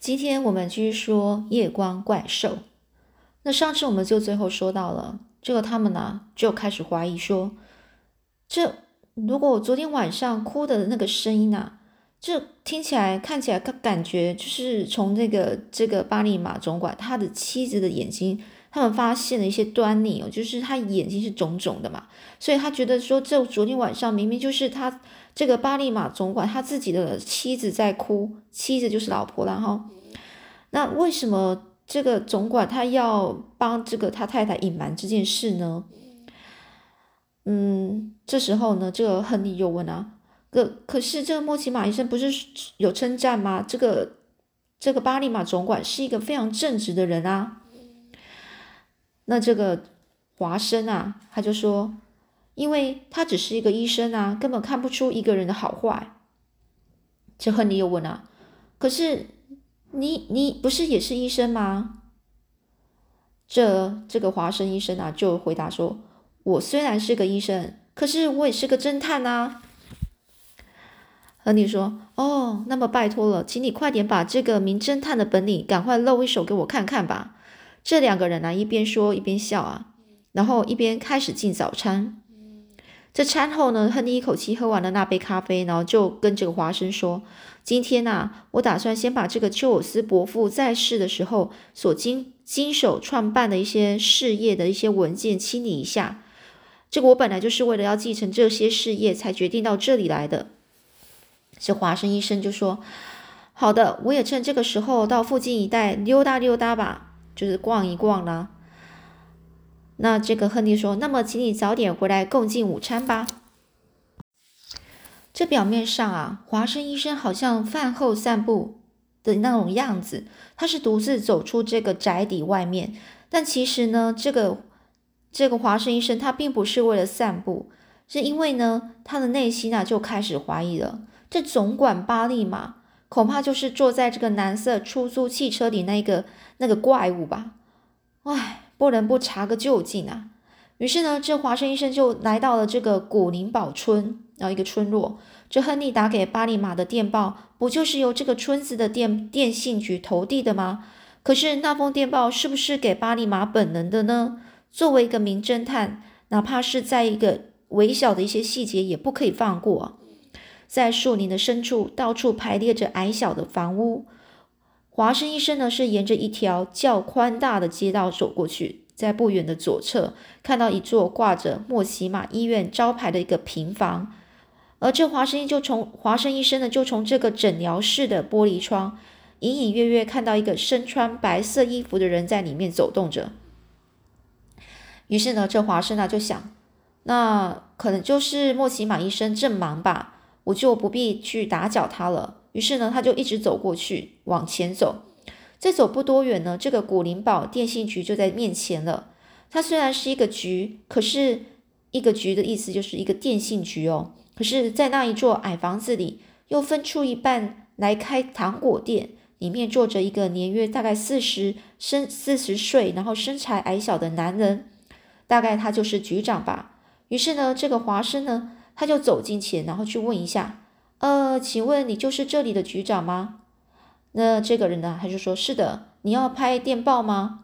今天我们继续说夜光怪兽。那上次我们就最后说到了，这个他们呢就开始怀疑说，这如果昨天晚上哭的那个声音啊，这听起来、看起来、感感觉就是从那个这个巴利马总管他的妻子的眼睛。他们发现了一些端倪哦，就是他眼睛是肿肿的嘛，所以他觉得说，这昨天晚上明明就是他这个巴利马总管他自己的妻子在哭，妻子就是老婆了哈。那为什么这个总管他要帮这个他太太隐瞒这件事呢？嗯，这时候呢，这个亨利又问啊，可可是这个莫奇马医生不是有称赞吗？这个这个巴利马总管是一个非常正直的人啊。那这个华生啊，他就说，因为他只是一个医生啊，根本看不出一个人的好坏。这亨利又问啊，可是你你不是也是医生吗？这这个华生医生啊，就回答说，我虽然是个医生，可是我也是个侦探啊。亨利说，哦，那么拜托了，请你快点把这个名侦探的本领赶快露一手给我看看吧。这两个人呢，一边说一边笑啊，然后一边开始进早餐。这餐后呢，亨利一口气喝完了那杯咖啡，然后就跟这个华生说：“今天呐，我打算先把这个丘尔斯伯父在世的时候所经经手创办的一些事业的一些文件清理一下。这个我本来就是为了要继承这些事业才决定到这里来的。”这华生医生就说：“好的，我也趁这个时候到附近一带溜达溜达吧。”就是逛一逛啦。那这个亨利说：“那么，请你早点回来共进午餐吧。”这表面上啊，华生医生好像饭后散步的那种样子，他是独自走出这个宅邸外面。但其实呢，这个这个华生医生他并不是为了散步，是因为呢，他的内心啊就开始怀疑了。这总管巴利马恐怕就是坐在这个蓝色出租汽车里那个。那个怪物吧，唉，不能不查个究竟啊。于是呢，这华生医生就来到了这个古灵堡村，然后一个村落。这亨利打给巴利马的电报，不就是由这个村子的电电信局投递的吗？可是那封电报是不是给巴利马本人的呢？作为一个名侦探，哪怕是在一个微小的一些细节，也不可以放过。在树林的深处，到处排列着矮小的房屋。华生医生呢，是沿着一条较宽大的街道走过去，在不远的左侧看到一座挂着莫奇马医院招牌的一个平房，而这华生医就从华生医生呢，就从这个诊疗室的玻璃窗隐隐约约看到一个身穿白色衣服的人在里面走动着。于是呢，这华生呢就想，那可能就是莫奇马医生正忙吧，我就不必去打搅他了。于是呢，他就一直走过去，往前走。再走不多远呢，这个古灵堡电信局就在面前了。它虽然是一个局，可是一个局的意思就是一个电信局哦。可是，在那一座矮房子里，又分出一半来开糖果店，里面坐着一个年约大概四十身四十岁，然后身材矮小的男人，大概他就是局长吧。于是呢，这个华生呢，他就走进前，然后去问一下。呃，请问你就是这里的局长吗？那这个人呢，他就说是的。你要拍电报吗？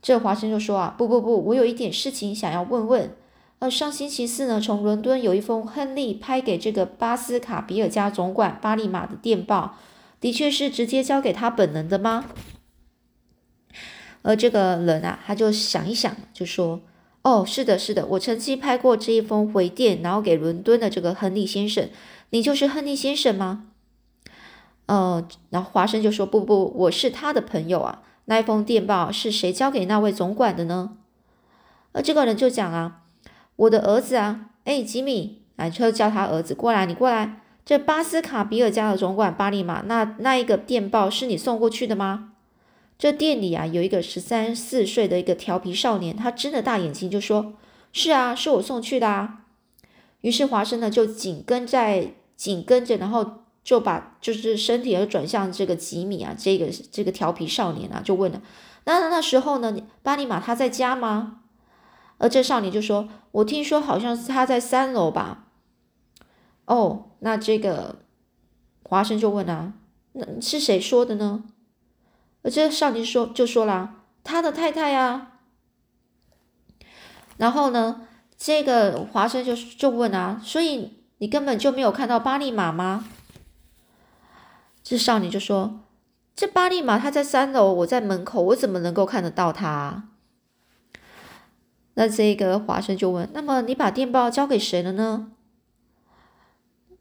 这华生就说啊，不不不，我有一点事情想要问问。呃，上星期四呢，从伦敦有一封亨利拍给这个巴斯卡比尔家总管巴利马的电报，的确是直接交给他本人的吗？而这个人啊，他就想一想，就说，哦，是的，是的，我曾经拍过这一封回电，然后给伦敦的这个亨利先生。你就是亨利先生吗？呃，然后华生就说：“不不，我是他的朋友啊。那一封电报是谁交给那位总管的呢？”而这个人就讲啊：“我的儿子啊，哎，吉米，哎，就叫他儿子过来，你过来。这巴斯卡比尔家的总管巴利马，那那一个电报是你送过去的吗？”这店里啊，有一个十三四岁的一个调皮少年，他睁着大眼睛就说：“是啊，是我送去的啊。”于是华生呢就紧跟在。紧跟着，然后就把就是身体而转向这个吉米啊，这个这个调皮少年啊，就问了：那那时候呢，巴尼玛他在家吗？而这少年就说：我听说好像是他在三楼吧。哦，那这个华生就问啊：那是谁说的呢？而这少年说就说啦，他的太太啊。然后呢，这个华生就就问啊，所以你根本就没有看到巴利马吗？这少年就说，这巴利马他在三楼，我在门口，我怎么能够看得到他？那这个华生就问，那么你把电报交给谁了呢？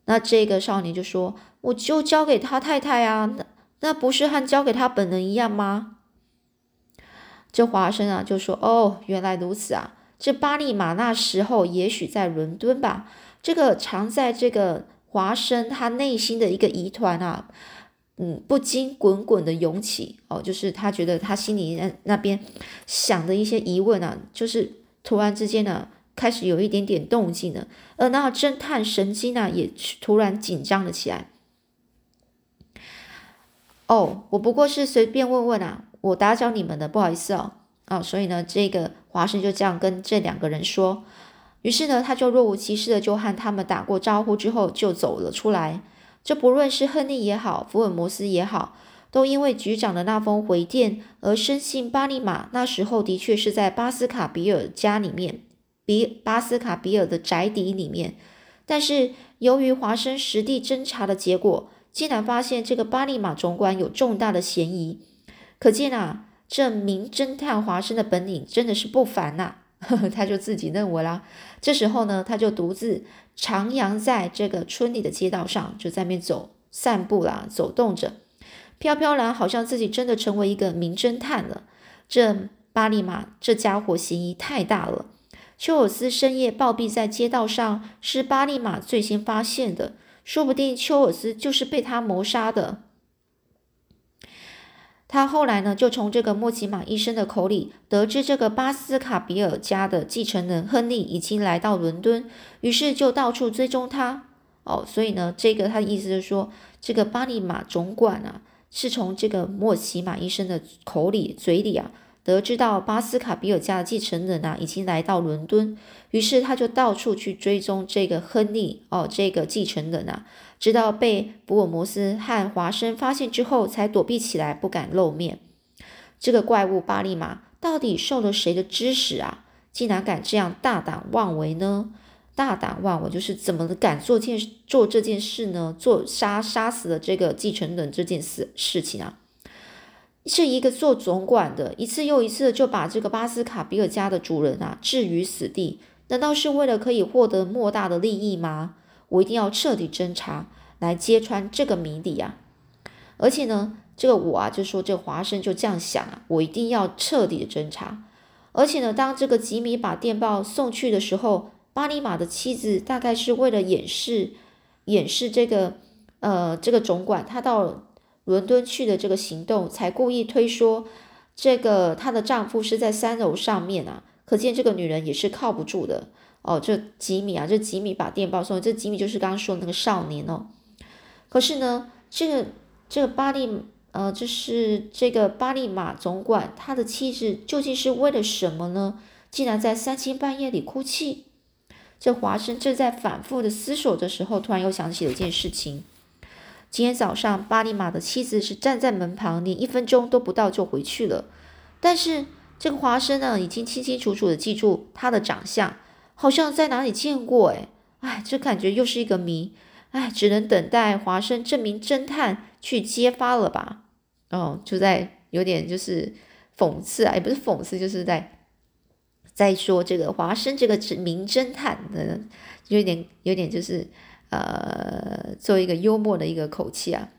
那这个少年就说，我就交给他太太啊，那不是和交给他本人一样吗？这华生啊就说，哦，原来如此啊。这巴利马那时候也许在伦敦吧，这个藏在这个华生他内心的一个疑团啊，嗯，不禁滚滚的涌起哦，就是他觉得他心里那那边想的一些疑问啊，就是突然之间呢，开始有一点点动静了，而那侦探神经呢也突然紧张了起来。哦，我不过是随便问问啊，我打搅你们的，不好意思哦。啊，所以呢，这个华生就这样跟这两个人说，于是呢，他就若无其事的就和他们打过招呼之后就走了出来。这不论是亨利也好，福尔摩斯也好，都因为局长的那封回电而深信巴利马那时候的确是在巴斯卡比尔家里面，比巴斯卡比尔的宅邸里面。但是由于华生实地侦查的结果，竟然发现这个巴利马总管有重大的嫌疑，可见啊。这名侦探华生的本领真的是不凡呐，他就自己认为啦。这时候呢，他就独自徜徉在这个村里的街道上，就在那边走散步啦，走动着，飘飘然，好像自己真的成为一个名侦探了。这巴利马这家伙嫌疑太大了，丘尔斯深夜暴毙在街道上，是巴利马最先发现的，说不定丘尔斯就是被他谋杀的。他后来呢，就从这个莫奇马医生的口里得知，这个巴斯卡比尔家的继承人亨利已经来到伦敦，于是就到处追踪他。哦，所以呢，这个他的意思是说，这个巴利马总管啊，是从这个莫奇马医生的口里、嘴里啊，得知到巴斯卡比尔家的继承人啊，已经来到伦敦，于是他就到处去追踪这个亨利哦，这个继承人啊。直到被福尔摩斯和华生发现之后，才躲避起来，不敢露面。这个怪物巴利马到底受了谁的指使啊？竟然敢这样大胆妄为呢？大胆妄为就是怎么敢做件做这件事呢？做杀杀死了这个继承人这件事事情啊？是一个做总管的，一次又一次的就把这个巴斯卡比尔家的主人啊置于死地，难道是为了可以获得莫大的利益吗？我一定要彻底侦查，来揭穿这个谜底啊！而且呢，这个我啊，就说这华生就这样想啊，我一定要彻底的侦查。而且呢，当这个吉米把电报送去的时候，巴尼马的妻子大概是为了掩饰掩饰这个呃这个总管他到伦敦去的这个行动，才故意推说这个她的丈夫是在三楼上面啊。可见这个女人也是靠不住的。哦，这吉米啊，这吉米把电报送，这吉米就是刚刚说的那个少年哦。可是呢，这个这个巴利呃，就是这个巴利马总管他的妻子究竟是为了什么呢？竟然在三更半夜里哭泣。这华生正在反复的思索的时候，突然又想起了一件事情：今天早上巴利马的妻子是站在门旁，连一分钟都不到就回去了。但是这个华生呢，已经清清楚楚的记住他的长相。好像在哪里见过哎，哎，这感觉又是一个谜，哎，只能等待华生这名侦探去揭发了吧？哦，就在有点就是讽刺啊，也不是讽刺，就是在在说这个华生这个名侦探的，有点有点就是呃，做一个幽默的一个口气啊。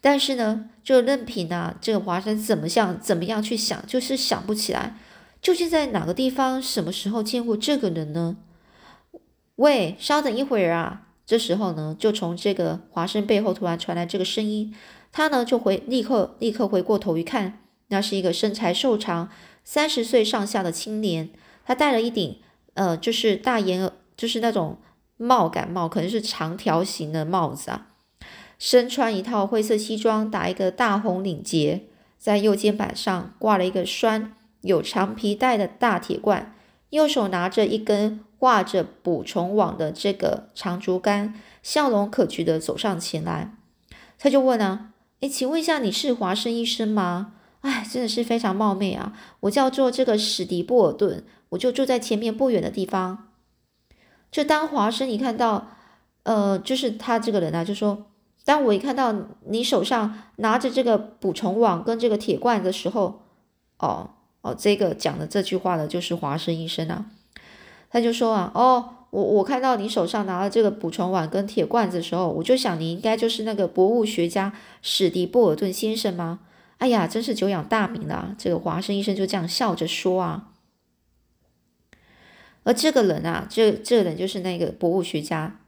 但是呢，就任凭啊，这个华生怎么想，怎么样去想，就是想不起来。究竟在哪个地方、什么时候见过这个人呢？喂，稍等一会儿啊！这时候呢，就从这个华生背后突然传来这个声音，他呢就回立刻立刻回过头一看，那是一个身材瘦长、三十岁上下的青年，他戴了一顶呃，就是大檐，就是那种帽感帽，可能是长条形的帽子啊，身穿一套灰色西装，打一个大红领结，在右肩膀上挂了一个栓。有长皮带的大铁罐，右手拿着一根挂着捕虫网的这个长竹竿，笑容可掬的走上前来。他就问啊，哎，请问一下，你是华生医生吗？哎，真的是非常冒昧啊！我叫做这个史迪布尔顿，我就住在前面不远的地方。就当华生一看到，呃，就是他这个人啊，就说，当我一看到你手上拿着这个捕虫网跟这个铁罐的时候，哦哦，这个讲的这句话的就是华生医生啊，他就说啊，哦，我我看到你手上拿了这个捕虫网跟铁罐子的时候，我就想你应该就是那个博物学家史迪布尔顿先生吗？哎呀，真是久仰大名了！这个华生医生就这样笑着说啊。而这个人啊，这这人就是那个博物学家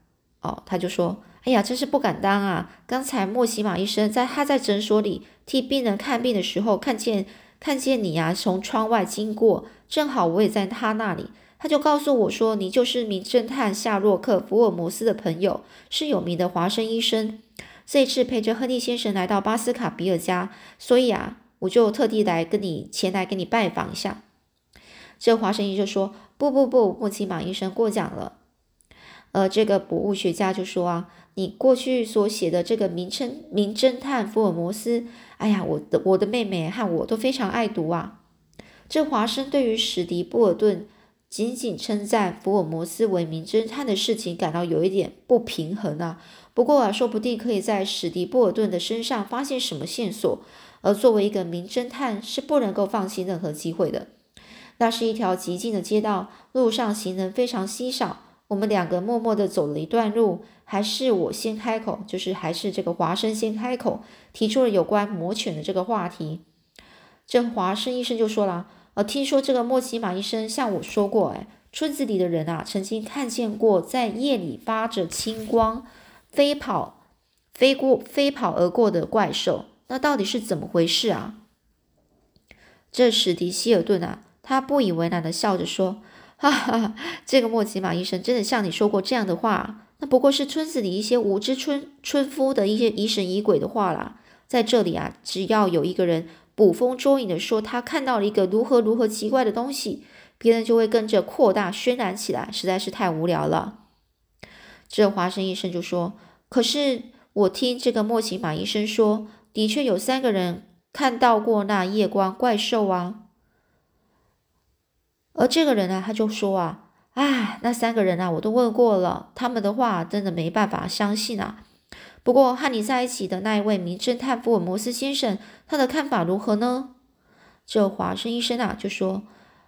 哦，他就说：“哎呀，真是不敢当啊！刚才莫西马医生在他在诊所里替病人看病的时候，看见看见你啊，从窗外经过，正好我也在他那里，他就告诉我说，你就是名侦探夏洛克·福尔摩斯的朋友，是有名的华生医生。”这次陪着亨利先生来到巴斯卡比尔家，所以啊，我就特地来跟你前来跟你拜访一下。这华生医就说：“不不不，莫奇马医生过奖了。”呃，这个博物学家就说：“啊，你过去所写的这个名称名侦探福尔摩斯，哎呀，我的我的妹妹和我都非常爱读啊。”这华生对于史迪布尔顿仅仅称赞福尔摩斯为名侦探的事情感到有一点不平衡啊。不过啊，说不定可以在史迪波尔顿的身上发现什么线索。而作为一个名侦探，是不能够放弃任何机会的。那是一条极静的街道，路上行人非常稀少。我们两个默默地走了一段路，还是我先开口，就是还是这个华生先开口，提出了有关魔犬的这个话题。这华生医生就说了：“呃，听说这个莫奇马医生向我说过，哎，村子里的人啊，曾经看见过在夜里发着青光。”飞跑、飞过、飞跑而过的怪兽，那到底是怎么回事啊？这史迪希尔顿啊，他不以为然的笑着说：“哈哈，这个莫吉马医生真的像你说过这样的话，那不过是村子里一些无知村村夫的一些疑神疑鬼的话啦。在这里啊，只要有一个人捕风捉影的说他看到了一个如何如何奇怪的东西，别人就会跟着扩大渲染起来，实在是太无聊了。”这华生医生就说：“可是我听这个莫奇马医生说，的确有三个人看到过那夜光怪兽啊。而这个人呢，他就说啊，哎，那三个人啊，我都问过了，他们的话真的没办法相信啊。不过和你在一起的那一位名侦探福尔摩斯先生，他的看法如何呢？”这华生医生啊就说：“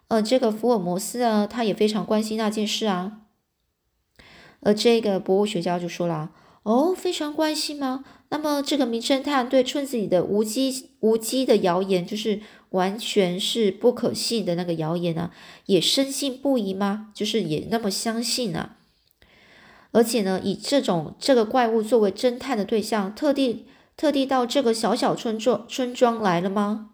呃，这个福尔摩斯啊，他也非常关心那件事啊。”而这个博物学家就说了：“哦，非常关心吗？那么这个名侦探对村子里的无稽无稽的谣言，就是完全是不可信的那个谣言呢，也深信不疑吗？就是也那么相信呢？而且呢，以这种这个怪物作为侦探的对象，特地特地到这个小小村庄村庄来了吗？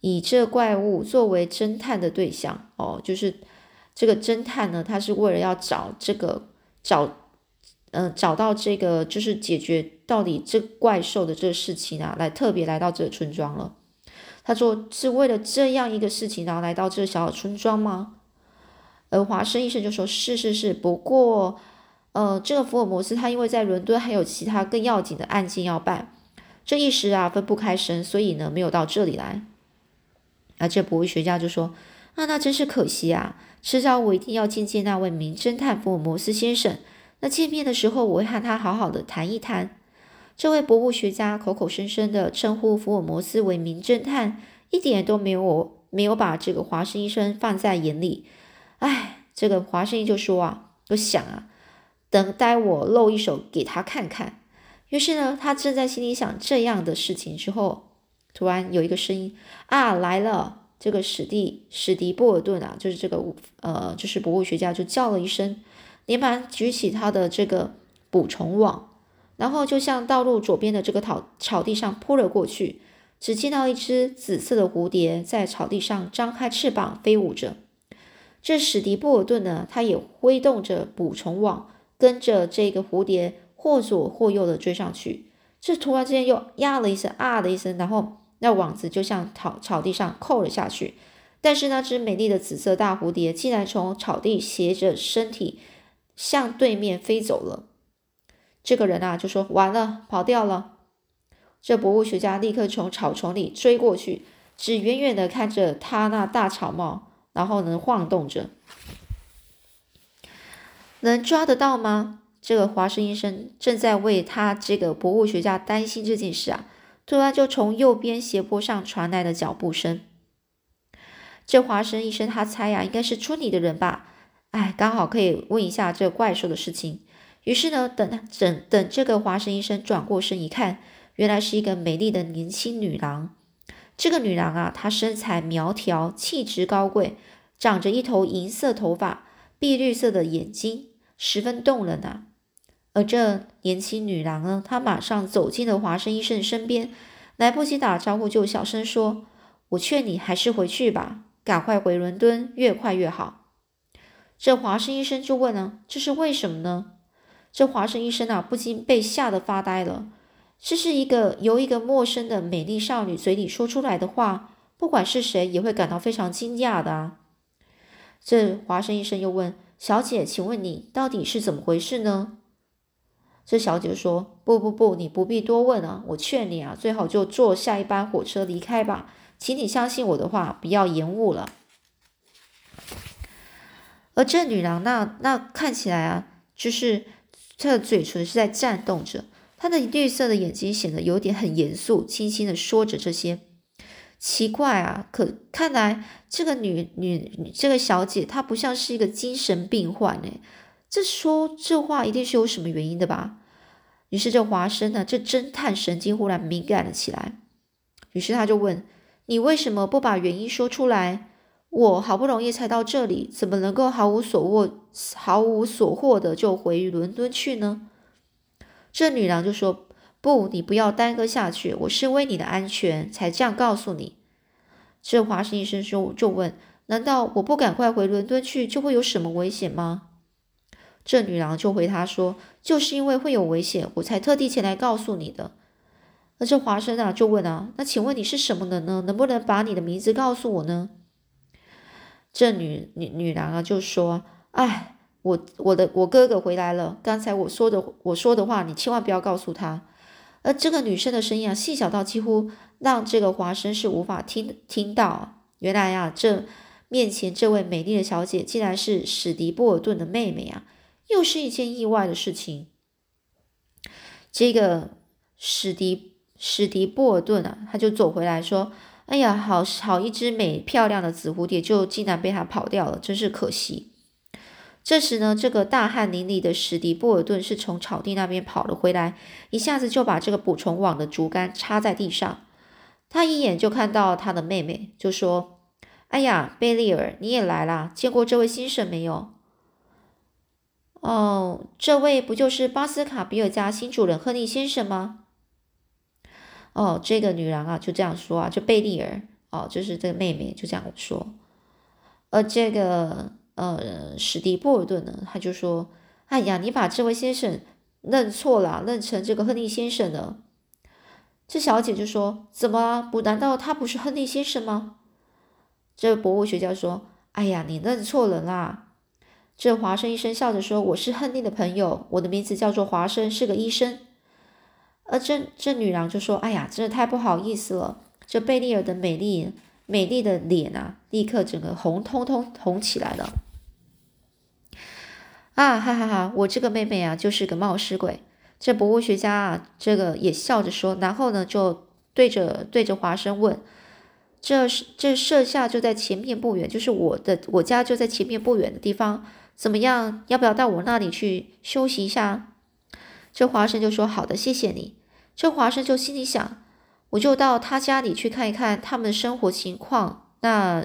以这怪物作为侦探的对象，哦，就是。”这个侦探呢，他是为了要找这个找，嗯，找到这个就是解决到底这怪兽的这个事情啊，来特别来到这个村庄了。他说是为了这样一个事情，然后来到这个小小村庄吗？而华生医生就说是是是，不过，呃，这个福尔摩斯他因为在伦敦还有其他更要紧的案件要办，这一时啊分不开身，所以呢没有到这里来。啊这博物学家就说啊，那真是可惜啊。迟早我一定要见见那位名侦探福尔摩斯先生。那见面的时候，我会和他好好的谈一谈。这位博物学家口口声声的称呼福尔摩斯为名侦探，一点都没有没有把这个华生医生放在眼里。哎，这个华生医就说啊，我想啊，等待我露一手给他看看。于是呢，他正在心里想这样的事情之后，突然有一个声音啊来了。这个史蒂史迪布尔顿啊，就是这个呃，就是博物学家就叫了一声，连忙举起他的这个捕虫网，然后就向道路左边的这个草草地上扑了过去。只见到一只紫色的蝴蝶在草地上张开翅膀飞舞着。这史迪布尔顿呢，他也挥动着捕虫网，跟着这个蝴蝶或左或右的追上去。这突然之间又呀了一声啊的一声，然后。那网子就向草草地上扣了下去，但是那只美丽的紫色大蝴蝶竟然从草地斜着身体向对面飞走了。这个人啊就说完了，跑掉了。这博物学家立刻从草丛里追过去，只远远的看着他那大草帽，然后呢晃动着，能抓得到吗？这个华生医生正在为他这个博物学家担心这件事啊，突然就从右边斜坡上传来了脚步声。这华生医生他猜呀，应该是村里的人吧？哎，刚好可以问一下这怪兽的事情。于是呢，等等等，这个华生医生转过身一看，原来是一个美丽的年轻女郎。这个女郎啊，她身材苗条，气质高贵，长着一头银色头发，碧绿色的眼睛，十分动人啊。而这年轻女郎呢，她马上走进了华生医生身边，来不及打招呼，就小声说：“我劝你还是回去吧，赶快回伦敦，越快越好。”这华生医生就问啊：“这是为什么呢？”这华生医生啊，不禁被吓得发呆了。这是一个由一个陌生的美丽少女嘴里说出来的话，不管是谁也会感到非常惊讶的啊。这华生医生又问：“小姐，请问你到底是怎么回事呢？”这小姐说：“不不不，你不必多问啊！我劝你啊，最好就坐下一班火车离开吧。请你相信我的话，不要延误了。”而这女郎那那看起来啊，就是她的嘴唇是在颤动着，她的绿色的眼睛显得有点很严肃，轻轻的说着这些。奇怪啊，可看来这个女女这个小姐她不像是一个精神病患哎。这说这话一定是有什么原因的吧？于是这华生呢，这侦探神经忽然敏感了起来。于是他就问：“你为什么不把原因说出来？我好不容易才到这里，怎么能够毫无所获、毫无所获的就回伦敦去呢？”这女郎就说：“不，你不要耽搁下去，我是为你的安全才这样告诉你。”这华生医生说就问：“难道我不赶快回伦敦去，就会有什么危险吗？”这女郎就回他说：“就是因为会有危险，我才特地前来告诉你的。”而这华生啊，就问啊：“那请问你是什么人呢？能不能把你的名字告诉我呢？”这女女女郎啊，就说：“哎，我我的我哥哥回来了，刚才我说的我说的话，你千万不要告诉他。”而这个女生的声音啊，细小到几乎让这个华生是无法听听到。原来啊，这面前这位美丽的小姐，竟然是史迪波尔顿的妹妹啊！又是一件意外的事情。这个史迪史迪波尔顿啊，他就走回来说：“哎呀，好好一只美漂亮的紫蝴蝶，就竟然被他跑掉了，真是可惜。”这时呢，这个大汗淋漓的史迪波尔顿是从草地那边跑了回来，一下子就把这个捕虫网的竹竿插在地上。他一眼就看到他的妹妹，就说：“哎呀，贝利尔，你也来啦？见过这位先生没有？”哦，这位不就是巴斯卡比尔家新主人亨利先生吗？哦，这个女郎啊，就这样说啊，就贝利尔哦，就是这个妹妹就这样说。而这个呃史蒂布尔顿呢，他就说：“哎呀，你把这位先生认错了，认成这个亨利先生了。”这小姐就说：“怎么不？难道他不是亨利先生吗？”这博物学家说：“哎呀，你认错人啦。”这华生医生笑着说：“我是亨利的朋友，我的名字叫做华生，是个医生。”而这这女郎就说：“哎呀，真的太不好意思了。”这贝利尔的美丽美丽的脸啊，立刻整个红彤彤红起来了。啊哈哈哈！我这个妹妹啊，就是个冒失鬼。这博物学家啊，这个也笑着说，然后呢，就对着对着华生问：“这是这舍下就在前面不远，就是我的我家就在前面不远的地方。”怎么样？要不要到我那里去休息一下？这华生就说：“好的，谢谢你。”这华生就心里想：“我就到他家里去看一看他们的生活情况。”那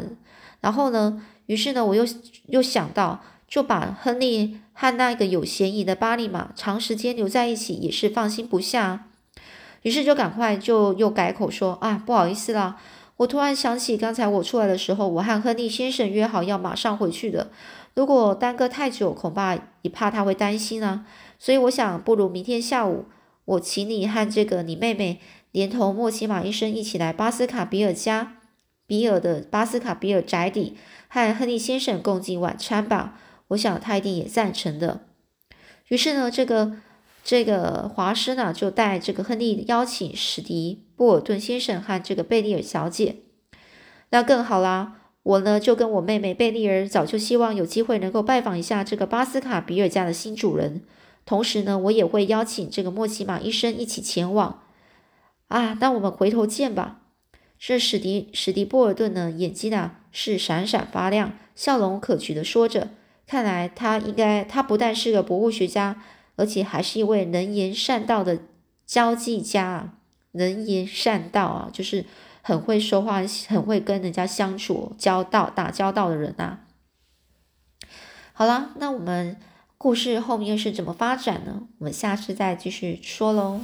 然后呢？于是呢，我又又想到，就把亨利和那个有嫌疑的巴利马长时间留在一起，也是放心不下。于是就赶快就又改口说：“啊，不好意思啦，我突然想起刚才我出来的时候，我和亨利先生约好要马上回去的。”如果耽搁太久，恐怕也怕他会担心啊。所以我想，不如明天下午，我请你和这个你妹妹，连同莫奇马医生一起来巴斯卡比尔家，比尔的巴斯卡比尔宅邸，和亨利先生共进晚餐吧。我想他一定也赞成的。于是呢，这个这个华师呢，就带这个亨利邀请史迪布尔顿先生和这个贝利尔小姐。那更好啦，我呢就跟我妹妹贝利尔早就希望有机会能够拜访一下这个巴斯卡比尔家的新主人。同时呢，我也会邀请这个莫奇马医生一起前往。啊，那我们回头见吧。这史迪史迪波尔顿呢，眼睛啊是闪闪发亮，笑容可掬的说着。看来他应该，他不但是个博物学家，而且还是一位能言善道的交际家！能言善道啊，就是很会说话，很会跟人家相处、交道、打交道的人啊。好了，那我们故事后面是怎么发展呢？我们下次再继续说喽。